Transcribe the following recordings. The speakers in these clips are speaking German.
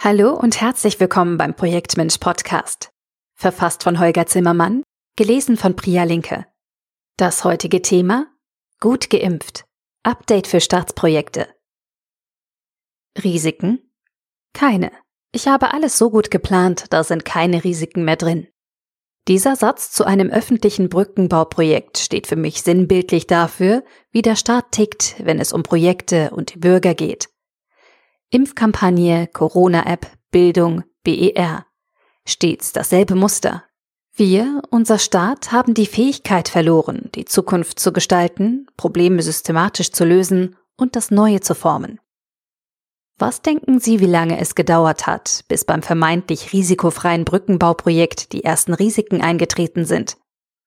Hallo und herzlich willkommen beim Projektmensch Podcast. Verfasst von Holger Zimmermann, gelesen von Priya Linke. Das heutige Thema? Gut geimpft. Update für Staatsprojekte. Risiken? Keine. Ich habe alles so gut geplant, da sind keine Risiken mehr drin. Dieser Satz zu einem öffentlichen Brückenbauprojekt steht für mich sinnbildlich dafür, wie der Staat tickt, wenn es um Projekte und die Bürger geht. Impfkampagne, Corona-App, Bildung, BER. Stets dasselbe Muster. Wir, unser Staat, haben die Fähigkeit verloren, die Zukunft zu gestalten, Probleme systematisch zu lösen und das Neue zu formen. Was denken Sie, wie lange es gedauert hat, bis beim vermeintlich risikofreien Brückenbauprojekt die ersten Risiken eingetreten sind?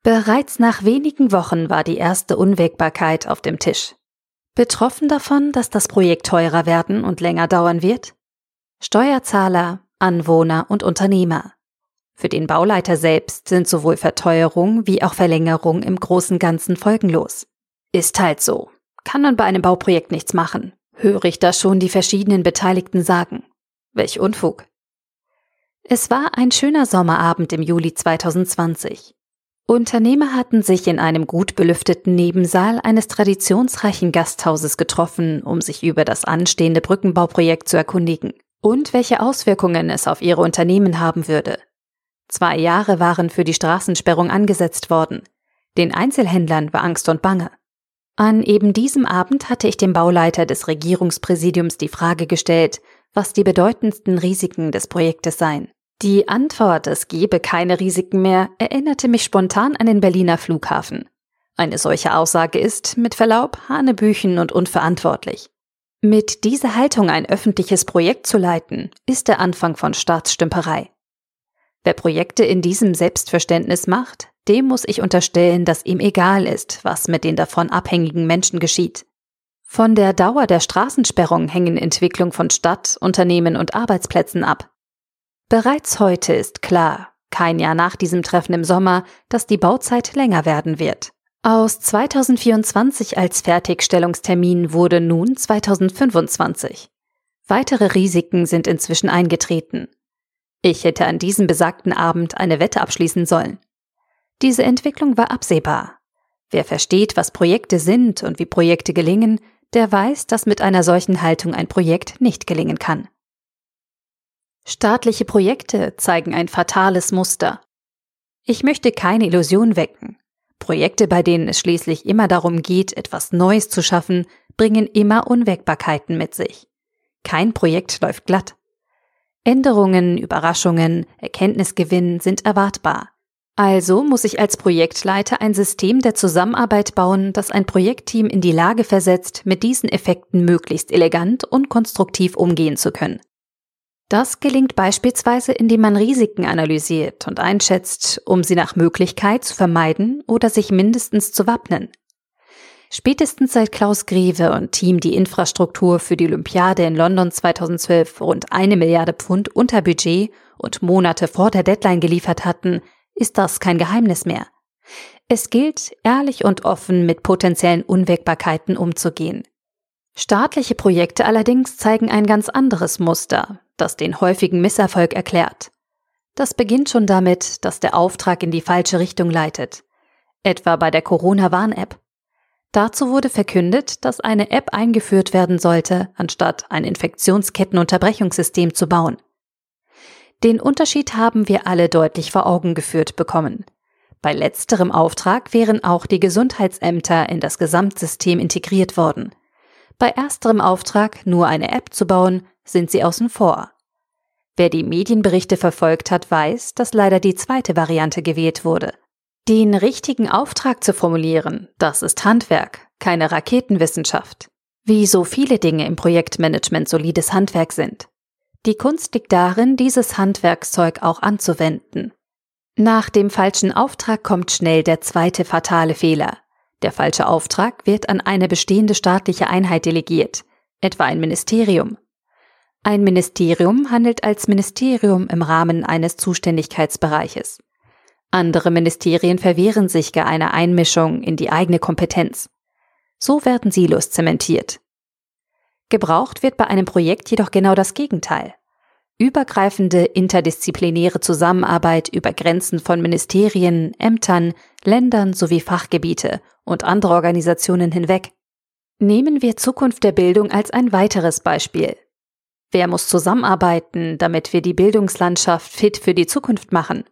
Bereits nach wenigen Wochen war die erste Unwägbarkeit auf dem Tisch. Betroffen davon, dass das Projekt teurer werden und länger dauern wird? Steuerzahler, Anwohner und Unternehmer. Für den Bauleiter selbst sind sowohl Verteuerung wie auch Verlängerung im großen Ganzen folgenlos. Ist halt so. Kann man bei einem Bauprojekt nichts machen. Höre ich da schon die verschiedenen Beteiligten sagen. Welch Unfug. Es war ein schöner Sommerabend im Juli 2020. Unternehmer hatten sich in einem gut belüfteten Nebensaal eines traditionsreichen Gasthauses getroffen, um sich über das anstehende Brückenbauprojekt zu erkundigen und welche Auswirkungen es auf ihre Unternehmen haben würde. Zwei Jahre waren für die Straßensperrung angesetzt worden. Den Einzelhändlern war Angst und Bange. An eben diesem Abend hatte ich dem Bauleiter des Regierungspräsidiums die Frage gestellt, was die bedeutendsten Risiken des Projektes seien. Die Antwort, es gebe keine Risiken mehr, erinnerte mich spontan an den Berliner Flughafen. Eine solche Aussage ist, mit Verlaub, hanebüchen und unverantwortlich. Mit dieser Haltung ein öffentliches Projekt zu leiten, ist der Anfang von Staatsstümperei. Wer Projekte in diesem Selbstverständnis macht, dem muss ich unterstellen, dass ihm egal ist, was mit den davon abhängigen Menschen geschieht. Von der Dauer der Straßensperrung hängen Entwicklung von Stadt, Unternehmen und Arbeitsplätzen ab. Bereits heute ist klar, kein Jahr nach diesem Treffen im Sommer, dass die Bauzeit länger werden wird. Aus 2024 als Fertigstellungstermin wurde nun 2025. Weitere Risiken sind inzwischen eingetreten. Ich hätte an diesem besagten Abend eine Wette abschließen sollen. Diese Entwicklung war absehbar. Wer versteht, was Projekte sind und wie Projekte gelingen, der weiß, dass mit einer solchen Haltung ein Projekt nicht gelingen kann. Staatliche Projekte zeigen ein fatales Muster. Ich möchte keine Illusion wecken. Projekte, bei denen es schließlich immer darum geht, etwas Neues zu schaffen, bringen immer Unwägbarkeiten mit sich. Kein Projekt läuft glatt. Änderungen, Überraschungen, Erkenntnisgewinn sind erwartbar. Also muss ich als Projektleiter ein System der Zusammenarbeit bauen, das ein Projektteam in die Lage versetzt, mit diesen Effekten möglichst elegant und konstruktiv umgehen zu können. Das gelingt beispielsweise, indem man Risiken analysiert und einschätzt, um sie nach Möglichkeit zu vermeiden oder sich mindestens zu wappnen. Spätestens seit Klaus Greve und Team die Infrastruktur für die Olympiade in London 2012 rund eine Milliarde Pfund unter Budget und Monate vor der Deadline geliefert hatten, ist das kein Geheimnis mehr. Es gilt, ehrlich und offen mit potenziellen Unwägbarkeiten umzugehen. Staatliche Projekte allerdings zeigen ein ganz anderes Muster, das den häufigen Misserfolg erklärt. Das beginnt schon damit, dass der Auftrag in die falsche Richtung leitet. Etwa bei der Corona-Warn-App. Dazu wurde verkündet, dass eine App eingeführt werden sollte, anstatt ein Infektionskettenunterbrechungssystem zu bauen. Den Unterschied haben wir alle deutlich vor Augen geführt bekommen. Bei letzterem Auftrag wären auch die Gesundheitsämter in das Gesamtsystem integriert worden. Bei ersterem Auftrag, nur eine App zu bauen, sind sie außen vor. Wer die Medienberichte verfolgt hat, weiß, dass leider die zweite Variante gewählt wurde. Den richtigen Auftrag zu formulieren, das ist Handwerk, keine Raketenwissenschaft. Wie so viele Dinge im Projektmanagement solides Handwerk sind. Die Kunst liegt darin, dieses Handwerkszeug auch anzuwenden. Nach dem falschen Auftrag kommt schnell der zweite fatale Fehler. Der falsche Auftrag wird an eine bestehende staatliche Einheit delegiert, etwa ein Ministerium, ein Ministerium handelt als Ministerium im Rahmen eines Zuständigkeitsbereiches. Andere Ministerien verwehren sich gar einer Einmischung in die eigene Kompetenz. So werden Silos zementiert. Gebraucht wird bei einem Projekt jedoch genau das Gegenteil. Übergreifende interdisziplinäre Zusammenarbeit über Grenzen von Ministerien, Ämtern, Ländern sowie Fachgebiete und andere Organisationen hinweg. Nehmen wir Zukunft der Bildung als ein weiteres Beispiel. Wer muss zusammenarbeiten, damit wir die Bildungslandschaft fit für die Zukunft machen?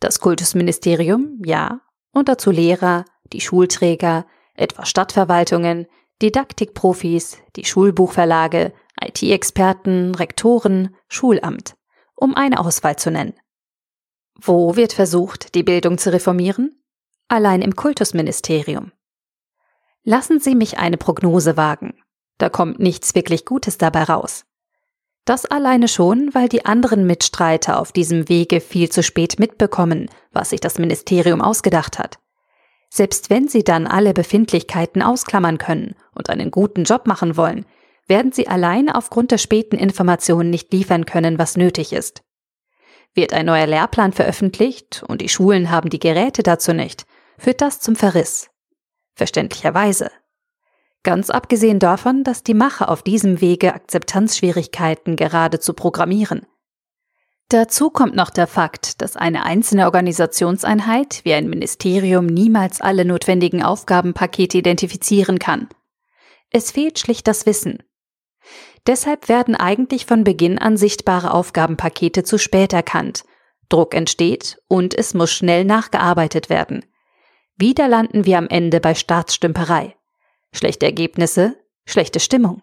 Das Kultusministerium, ja, und dazu Lehrer, die Schulträger, etwa Stadtverwaltungen, Didaktikprofis, die Schulbuchverlage, IT-Experten, Rektoren, Schulamt, um eine Auswahl zu nennen. Wo wird versucht, die Bildung zu reformieren? Allein im Kultusministerium. Lassen Sie mich eine Prognose wagen. Da kommt nichts wirklich Gutes dabei raus. Das alleine schon, weil die anderen Mitstreiter auf diesem Wege viel zu spät mitbekommen, was sich das Ministerium ausgedacht hat. Selbst wenn sie dann alle Befindlichkeiten ausklammern können und einen guten Job machen wollen, werden sie allein aufgrund der späten Informationen nicht liefern können, was nötig ist. Wird ein neuer Lehrplan veröffentlicht und die Schulen haben die Geräte dazu nicht, führt das zum Verriss. Verständlicherweise. Ganz abgesehen davon, dass die Macher auf diesem Wege Akzeptanzschwierigkeiten geradezu programmieren. Dazu kommt noch der Fakt, dass eine einzelne Organisationseinheit wie ein Ministerium niemals alle notwendigen Aufgabenpakete identifizieren kann. Es fehlt schlicht das Wissen. Deshalb werden eigentlich von Beginn an sichtbare Aufgabenpakete zu spät erkannt. Druck entsteht und es muss schnell nachgearbeitet werden. Wieder landen wir am Ende bei Staatsstümperei. Schlechte Ergebnisse, schlechte Stimmung.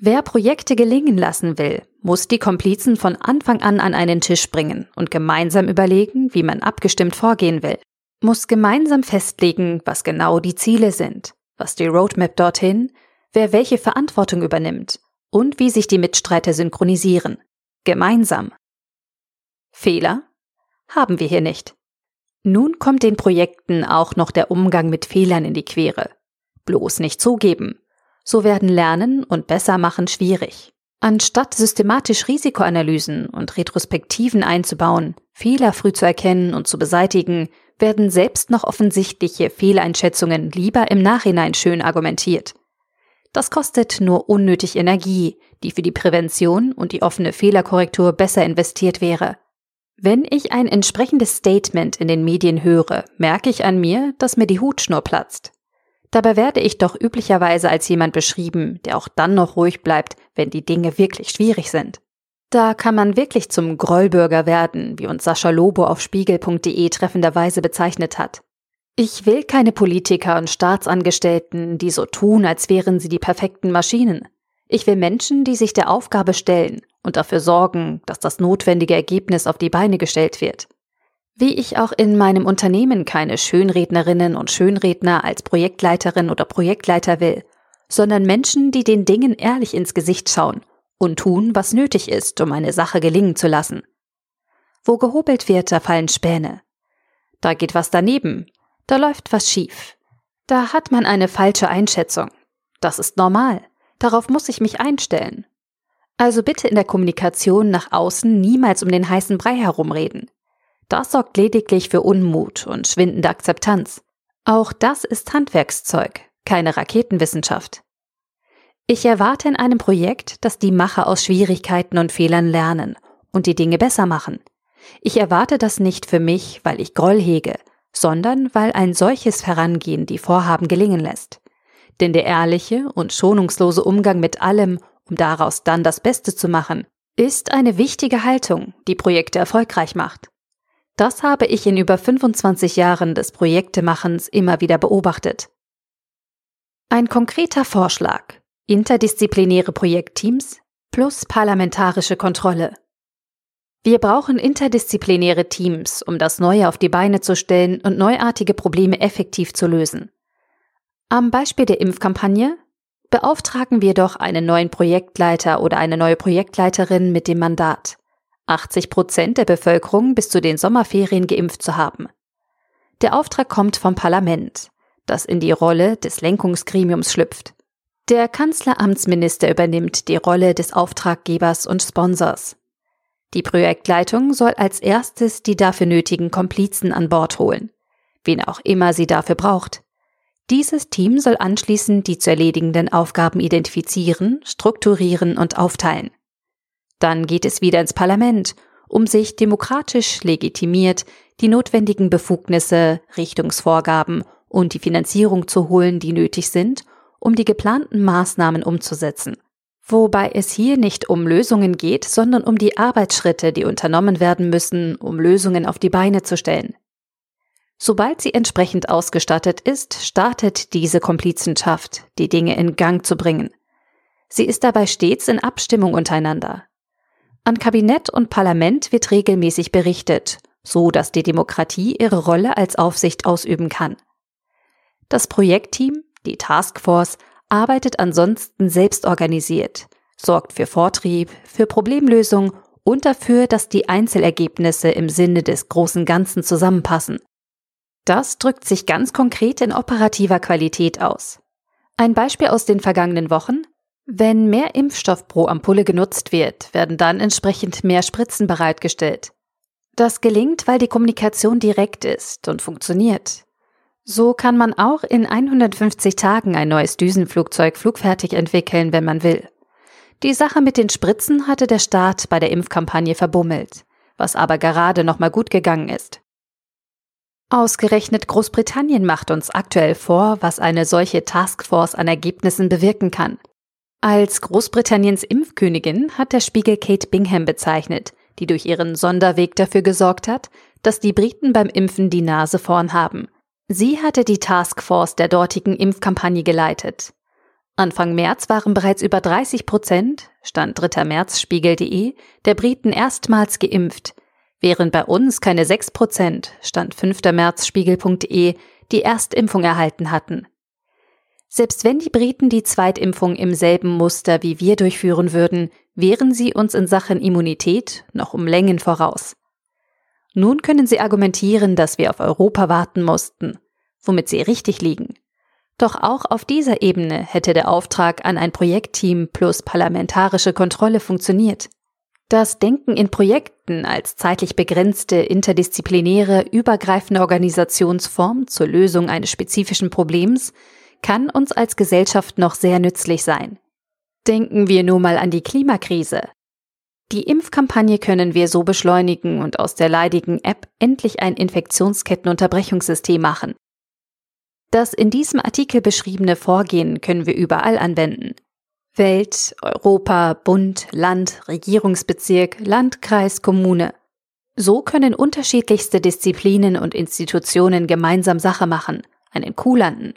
Wer Projekte gelingen lassen will, muss die Komplizen von Anfang an an einen Tisch bringen und gemeinsam überlegen, wie man abgestimmt vorgehen will. Muss gemeinsam festlegen, was genau die Ziele sind, was die Roadmap dorthin, wer welche Verantwortung übernimmt und wie sich die Mitstreiter synchronisieren. Gemeinsam. Fehler haben wir hier nicht. Nun kommt den Projekten auch noch der Umgang mit Fehlern in die Quere. Bloß nicht zugeben. So werden Lernen und Bessermachen schwierig. Anstatt systematisch Risikoanalysen und Retrospektiven einzubauen, Fehler früh zu erkennen und zu beseitigen, werden selbst noch offensichtliche Fehleinschätzungen lieber im Nachhinein schön argumentiert. Das kostet nur unnötig Energie, die für die Prävention und die offene Fehlerkorrektur besser investiert wäre. Wenn ich ein entsprechendes Statement in den Medien höre, merke ich an mir, dass mir die Hutschnur platzt. Dabei werde ich doch üblicherweise als jemand beschrieben, der auch dann noch ruhig bleibt, wenn die Dinge wirklich schwierig sind. Da kann man wirklich zum Grollbürger werden, wie uns Sascha Lobo auf spiegel.de treffenderweise bezeichnet hat. Ich will keine Politiker und Staatsangestellten, die so tun, als wären sie die perfekten Maschinen. Ich will Menschen, die sich der Aufgabe stellen und dafür sorgen, dass das notwendige Ergebnis auf die Beine gestellt wird. Wie ich auch in meinem Unternehmen keine Schönrednerinnen und Schönredner als Projektleiterin oder Projektleiter will, sondern Menschen, die den Dingen ehrlich ins Gesicht schauen und tun, was nötig ist, um eine Sache gelingen zu lassen. Wo gehobelt wird, da fallen Späne. Da geht was daneben, da läuft was schief. Da hat man eine falsche Einschätzung. Das ist normal. Darauf muss ich mich einstellen. Also bitte in der Kommunikation nach außen niemals um den heißen Brei herumreden. Das sorgt lediglich für Unmut und schwindende Akzeptanz. Auch das ist Handwerkszeug, keine Raketenwissenschaft. Ich erwarte in einem Projekt, dass die Macher aus Schwierigkeiten und Fehlern lernen und die Dinge besser machen. Ich erwarte das nicht für mich, weil ich Groll hege, sondern weil ein solches Herangehen die Vorhaben gelingen lässt. Denn der ehrliche und schonungslose Umgang mit allem, um daraus dann das Beste zu machen, ist eine wichtige Haltung, die Projekte erfolgreich macht. Das habe ich in über 25 Jahren des Projektemachens immer wieder beobachtet. Ein konkreter Vorschlag. Interdisziplinäre Projektteams plus parlamentarische Kontrolle. Wir brauchen interdisziplinäre Teams, um das Neue auf die Beine zu stellen und neuartige Probleme effektiv zu lösen. Am Beispiel der Impfkampagne beauftragen wir doch einen neuen Projektleiter oder eine neue Projektleiterin mit dem Mandat, 80 Prozent der Bevölkerung bis zu den Sommerferien geimpft zu haben. Der Auftrag kommt vom Parlament, das in die Rolle des Lenkungsgremiums schlüpft. Der Kanzleramtsminister übernimmt die Rolle des Auftraggebers und Sponsors. Die Projektleitung soll als erstes die dafür nötigen Komplizen an Bord holen, wen auch immer sie dafür braucht. Dieses Team soll anschließend die zu erledigenden Aufgaben identifizieren, strukturieren und aufteilen. Dann geht es wieder ins Parlament, um sich demokratisch legitimiert die notwendigen Befugnisse, Richtungsvorgaben und die Finanzierung zu holen, die nötig sind, um die geplanten Maßnahmen umzusetzen. Wobei es hier nicht um Lösungen geht, sondern um die Arbeitsschritte, die unternommen werden müssen, um Lösungen auf die Beine zu stellen. Sobald sie entsprechend ausgestattet ist, startet diese Komplizenschaft, die Dinge in Gang zu bringen. Sie ist dabei stets in Abstimmung untereinander. An Kabinett und Parlament wird regelmäßig berichtet, so dass die Demokratie ihre Rolle als Aufsicht ausüben kann. Das Projektteam, die Taskforce, arbeitet ansonsten selbst organisiert, sorgt für Vortrieb, für Problemlösung und dafür, dass die Einzelergebnisse im Sinne des großen Ganzen zusammenpassen. Das drückt sich ganz konkret in operativer Qualität aus. Ein Beispiel aus den vergangenen Wochen. Wenn mehr Impfstoff pro Ampulle genutzt wird, werden dann entsprechend mehr Spritzen bereitgestellt. Das gelingt, weil die Kommunikation direkt ist und funktioniert. So kann man auch in 150 Tagen ein neues Düsenflugzeug flugfertig entwickeln, wenn man will. Die Sache mit den Spritzen hatte der Staat bei der Impfkampagne verbummelt, was aber gerade noch mal gut gegangen ist. Ausgerechnet Großbritannien macht uns aktuell vor, was eine solche Taskforce an Ergebnissen bewirken kann. Als Großbritanniens Impfkönigin hat der Spiegel Kate Bingham bezeichnet, die durch ihren Sonderweg dafür gesorgt hat, dass die Briten beim Impfen die Nase vorn haben. Sie hatte die Taskforce der dortigen Impfkampagne geleitet. Anfang März waren bereits über 30 Prozent, Stand 3. März Spiegel.de, der Briten erstmals geimpft, während bei uns keine 6 Prozent, Stand 5. März Spiegel.de, die Erstimpfung erhalten hatten. Selbst wenn die Briten die Zweitimpfung im selben Muster wie wir durchführen würden, wären sie uns in Sachen Immunität noch um Längen voraus. Nun können sie argumentieren, dass wir auf Europa warten mussten, womit sie richtig liegen. Doch auch auf dieser Ebene hätte der Auftrag an ein Projektteam plus parlamentarische Kontrolle funktioniert. Das Denken in Projekten als zeitlich begrenzte, interdisziplinäre, übergreifende Organisationsform zur Lösung eines spezifischen Problems kann uns als Gesellschaft noch sehr nützlich sein. Denken wir nur mal an die Klimakrise. Die Impfkampagne können wir so beschleunigen und aus der leidigen App endlich ein Infektionskettenunterbrechungssystem machen. Das in diesem Artikel beschriebene Vorgehen können wir überall anwenden. Welt, Europa, Bund, Land, Regierungsbezirk, Landkreis, Kommune. So können unterschiedlichste Disziplinen und Institutionen gemeinsam Sache machen, einen Coup landen.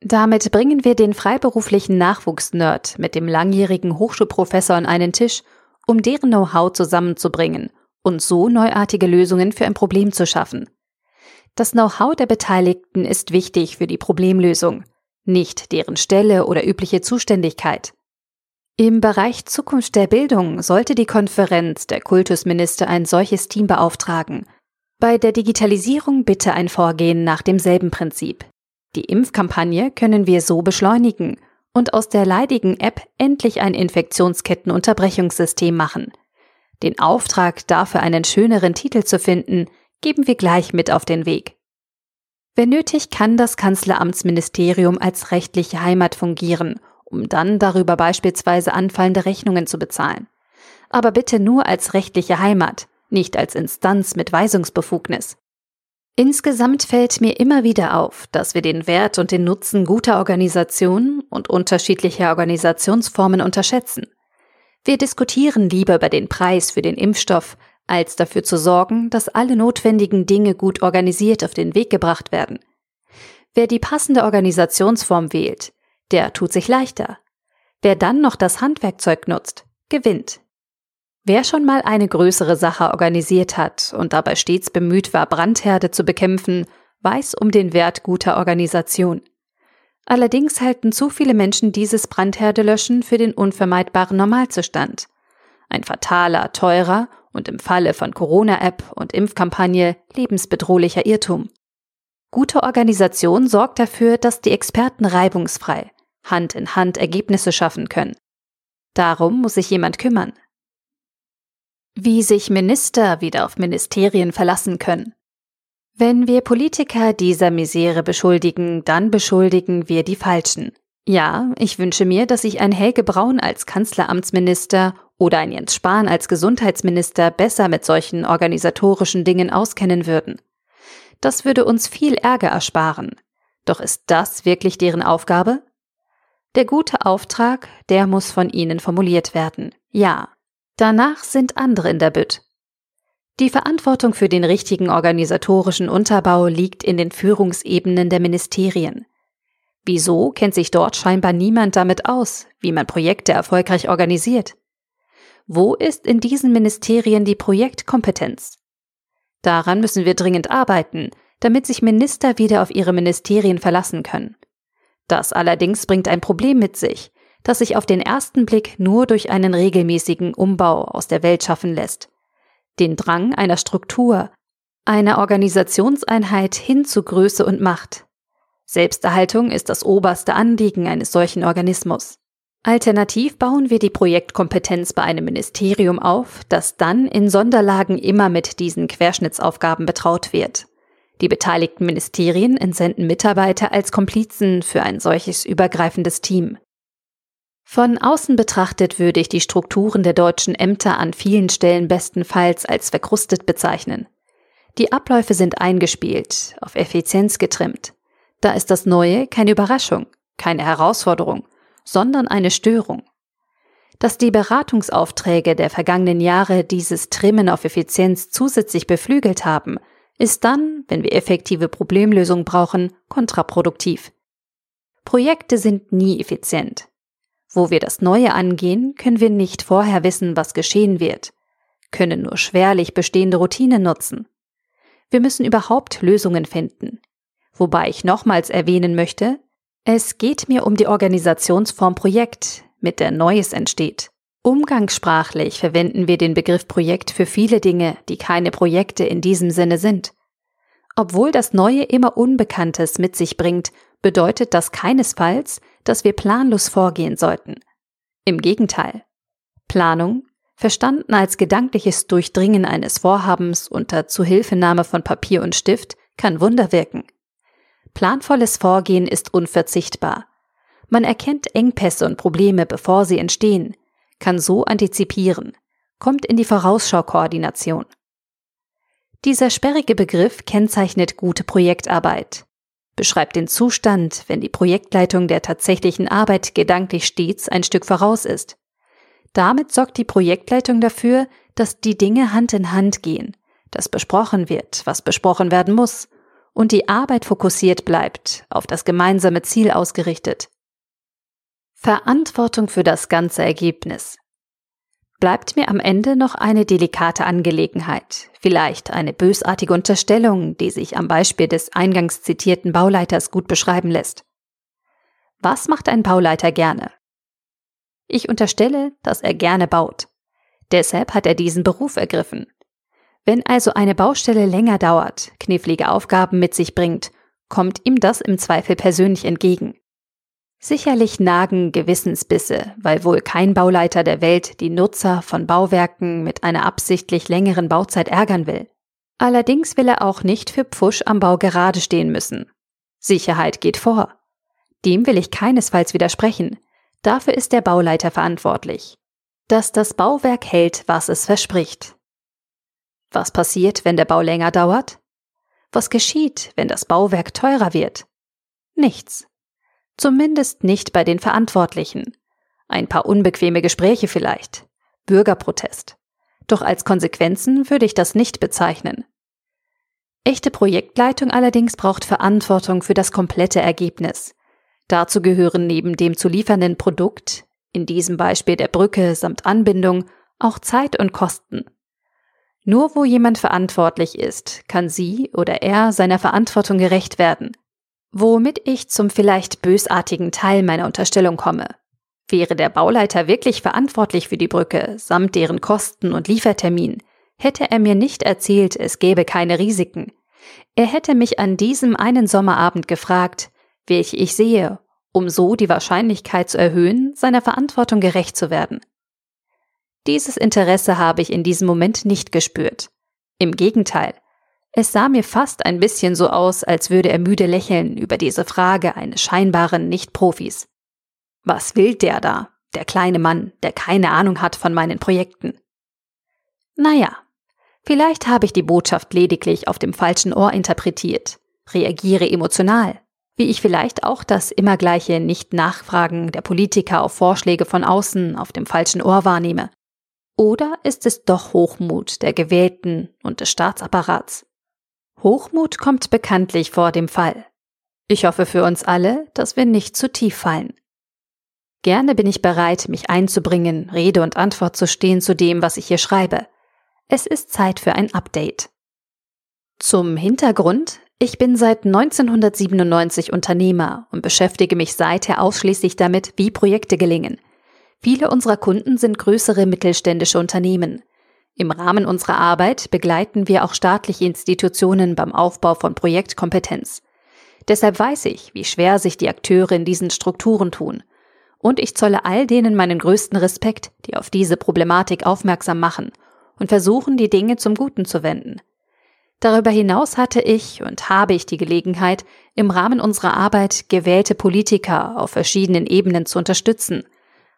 Damit bringen wir den freiberuflichen Nachwuchsnerd mit dem langjährigen Hochschulprofessor an einen Tisch um deren Know-how zusammenzubringen und so neuartige Lösungen für ein Problem zu schaffen. Das Know-how der Beteiligten ist wichtig für die Problemlösung, nicht deren Stelle oder übliche Zuständigkeit. Im Bereich Zukunft der Bildung sollte die Konferenz der Kultusminister ein solches Team beauftragen. Bei der Digitalisierung bitte ein Vorgehen nach demselben Prinzip. Die Impfkampagne können wir so beschleunigen und aus der leidigen App endlich ein Infektionskettenunterbrechungssystem machen. Den Auftrag, dafür einen schöneren Titel zu finden, geben wir gleich mit auf den Weg. Wenn nötig, kann das Kanzleramtsministerium als rechtliche Heimat fungieren, um dann darüber beispielsweise anfallende Rechnungen zu bezahlen. Aber bitte nur als rechtliche Heimat, nicht als Instanz mit Weisungsbefugnis. Insgesamt fällt mir immer wieder auf, dass wir den Wert und den Nutzen guter Organisationen und unterschiedlicher Organisationsformen unterschätzen. Wir diskutieren lieber über den Preis für den Impfstoff, als dafür zu sorgen, dass alle notwendigen Dinge gut organisiert auf den Weg gebracht werden. Wer die passende Organisationsform wählt, der tut sich leichter. Wer dann noch das Handwerkzeug nutzt, gewinnt. Wer schon mal eine größere Sache organisiert hat und dabei stets bemüht war, Brandherde zu bekämpfen, weiß um den Wert guter Organisation. Allerdings halten zu viele Menschen dieses Brandherdelöschen für den unvermeidbaren Normalzustand. Ein fataler, teurer und im Falle von Corona-App und Impfkampagne lebensbedrohlicher Irrtum. Gute Organisation sorgt dafür, dass die Experten reibungsfrei, Hand in Hand Ergebnisse schaffen können. Darum muss sich jemand kümmern, wie sich Minister wieder auf Ministerien verlassen können. Wenn wir Politiker dieser Misere beschuldigen, dann beschuldigen wir die Falschen. Ja, ich wünsche mir, dass sich ein Helge Braun als Kanzleramtsminister oder ein Jens Spahn als Gesundheitsminister besser mit solchen organisatorischen Dingen auskennen würden. Das würde uns viel Ärger ersparen. Doch ist das wirklich deren Aufgabe? Der gute Auftrag, der muss von ihnen formuliert werden. Ja. Danach sind andere in der Bütt. Die Verantwortung für den richtigen organisatorischen Unterbau liegt in den Führungsebenen der Ministerien. Wieso kennt sich dort scheinbar niemand damit aus, wie man Projekte erfolgreich organisiert? Wo ist in diesen Ministerien die Projektkompetenz? Daran müssen wir dringend arbeiten, damit sich Minister wieder auf ihre Ministerien verlassen können. Das allerdings bringt ein Problem mit sich, das sich auf den ersten Blick nur durch einen regelmäßigen Umbau aus der Welt schaffen lässt. Den Drang einer Struktur, einer Organisationseinheit hin zu Größe und Macht. Selbsterhaltung ist das oberste Anliegen eines solchen Organismus. Alternativ bauen wir die Projektkompetenz bei einem Ministerium auf, das dann in Sonderlagen immer mit diesen Querschnittsaufgaben betraut wird. Die beteiligten Ministerien entsenden Mitarbeiter als Komplizen für ein solches übergreifendes Team. Von außen betrachtet würde ich die Strukturen der deutschen Ämter an vielen Stellen bestenfalls als verkrustet bezeichnen. Die Abläufe sind eingespielt, auf Effizienz getrimmt. Da ist das Neue keine Überraschung, keine Herausforderung, sondern eine Störung. Dass die Beratungsaufträge der vergangenen Jahre dieses Trimmen auf Effizienz zusätzlich beflügelt haben, ist dann, wenn wir effektive Problemlösungen brauchen, kontraproduktiv. Projekte sind nie effizient. Wo wir das Neue angehen, können wir nicht vorher wissen, was geschehen wird, können nur schwerlich bestehende Routinen nutzen. Wir müssen überhaupt Lösungen finden. Wobei ich nochmals erwähnen möchte, es geht mir um die Organisationsform Projekt, mit der Neues entsteht. Umgangssprachlich verwenden wir den Begriff Projekt für viele Dinge, die keine Projekte in diesem Sinne sind. Obwohl das Neue immer Unbekanntes mit sich bringt, bedeutet das keinesfalls, dass wir planlos vorgehen sollten. Im Gegenteil. Planung, verstanden als gedankliches Durchdringen eines Vorhabens unter Zuhilfenahme von Papier und Stift, kann Wunder wirken. Planvolles Vorgehen ist unverzichtbar. Man erkennt Engpässe und Probleme, bevor sie entstehen, kann so antizipieren, kommt in die Vorausschaukoordination. Dieser sperrige Begriff kennzeichnet gute Projektarbeit, beschreibt den Zustand, wenn die Projektleitung der tatsächlichen Arbeit gedanklich stets ein Stück voraus ist. Damit sorgt die Projektleitung dafür, dass die Dinge Hand in Hand gehen, dass besprochen wird, was besprochen werden muss, und die Arbeit fokussiert bleibt, auf das gemeinsame Ziel ausgerichtet. Verantwortung für das ganze Ergebnis. Bleibt mir am Ende noch eine delikate Angelegenheit, vielleicht eine bösartige Unterstellung, die sich am Beispiel des eingangs zitierten Bauleiters gut beschreiben lässt. Was macht ein Bauleiter gerne? Ich unterstelle, dass er gerne baut. Deshalb hat er diesen Beruf ergriffen. Wenn also eine Baustelle länger dauert, knifflige Aufgaben mit sich bringt, kommt ihm das im Zweifel persönlich entgegen. Sicherlich nagen Gewissensbisse, weil wohl kein Bauleiter der Welt die Nutzer von Bauwerken mit einer absichtlich längeren Bauzeit ärgern will. Allerdings will er auch nicht für Pfusch am Bau gerade stehen müssen. Sicherheit geht vor. Dem will ich keinesfalls widersprechen. Dafür ist der Bauleiter verantwortlich. Dass das Bauwerk hält, was es verspricht. Was passiert, wenn der Bau länger dauert? Was geschieht, wenn das Bauwerk teurer wird? Nichts. Zumindest nicht bei den Verantwortlichen. Ein paar unbequeme Gespräche vielleicht. Bürgerprotest. Doch als Konsequenzen würde ich das nicht bezeichnen. Echte Projektleitung allerdings braucht Verantwortung für das komplette Ergebnis. Dazu gehören neben dem zu liefernden Produkt, in diesem Beispiel der Brücke samt Anbindung, auch Zeit und Kosten. Nur wo jemand verantwortlich ist, kann sie oder er seiner Verantwortung gerecht werden. Womit ich zum vielleicht bösartigen Teil meiner Unterstellung komme. Wäre der Bauleiter wirklich verantwortlich für die Brücke samt deren Kosten und Liefertermin, hätte er mir nicht erzählt, es gäbe keine Risiken. Er hätte mich an diesem einen Sommerabend gefragt, welche ich sehe, um so die Wahrscheinlichkeit zu erhöhen, seiner Verantwortung gerecht zu werden. Dieses Interesse habe ich in diesem Moment nicht gespürt. Im Gegenteil, es sah mir fast ein bisschen so aus, als würde er müde lächeln über diese Frage eines scheinbaren Nicht-Profis. Was will der da? der kleine Mann, der keine Ahnung hat von meinen Projekten. Naja, vielleicht habe ich die Botschaft lediglich auf dem falschen Ohr interpretiert, reagiere emotional, wie ich vielleicht auch das immer gleiche Nicht-Nachfragen der Politiker auf Vorschläge von außen auf dem falschen Ohr wahrnehme. Oder ist es doch Hochmut der Gewählten und des Staatsapparats? Hochmut kommt bekanntlich vor dem Fall. Ich hoffe für uns alle, dass wir nicht zu tief fallen. Gerne bin ich bereit, mich einzubringen, Rede und Antwort zu stehen zu dem, was ich hier schreibe. Es ist Zeit für ein Update. Zum Hintergrund, ich bin seit 1997 Unternehmer und beschäftige mich seither ausschließlich damit, wie Projekte gelingen. Viele unserer Kunden sind größere mittelständische Unternehmen. Im Rahmen unserer Arbeit begleiten wir auch staatliche Institutionen beim Aufbau von Projektkompetenz. Deshalb weiß ich, wie schwer sich die Akteure in diesen Strukturen tun – und ich zolle all denen meinen größten Respekt, die auf diese Problematik aufmerksam machen und versuchen, die Dinge zum Guten zu wenden. Darüber hinaus hatte ich und habe ich die Gelegenheit, im Rahmen unserer Arbeit gewählte Politiker auf verschiedenen Ebenen zu unterstützen,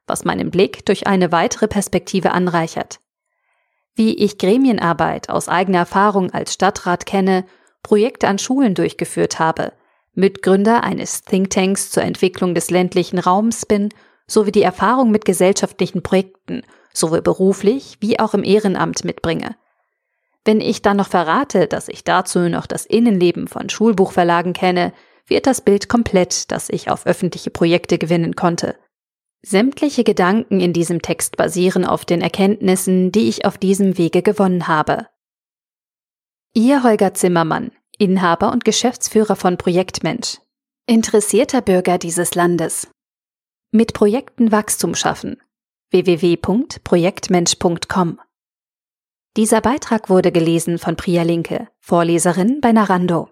was meinen Blick durch eine weitere Perspektive anreichert. Wie ich Gremienarbeit aus eigener Erfahrung als Stadtrat kenne, Projekte an Schulen durchgeführt habe, Mitgründer eines Thinktanks zur Entwicklung des ländlichen Raums bin, sowie die Erfahrung mit gesellschaftlichen Projekten, sowohl beruflich wie auch im Ehrenamt mitbringe. Wenn ich dann noch verrate, dass ich dazu noch das Innenleben von Schulbuchverlagen kenne, wird das Bild komplett, das ich auf öffentliche Projekte gewinnen konnte. Sämtliche Gedanken in diesem Text basieren auf den Erkenntnissen, die ich auf diesem Wege gewonnen habe. Ihr Holger Zimmermann, Inhaber und Geschäftsführer von Projektmensch. Interessierter Bürger dieses Landes. Mit Projekten Wachstum schaffen. www.projektmensch.com Dieser Beitrag wurde gelesen von Priya Linke, Vorleserin bei Narando.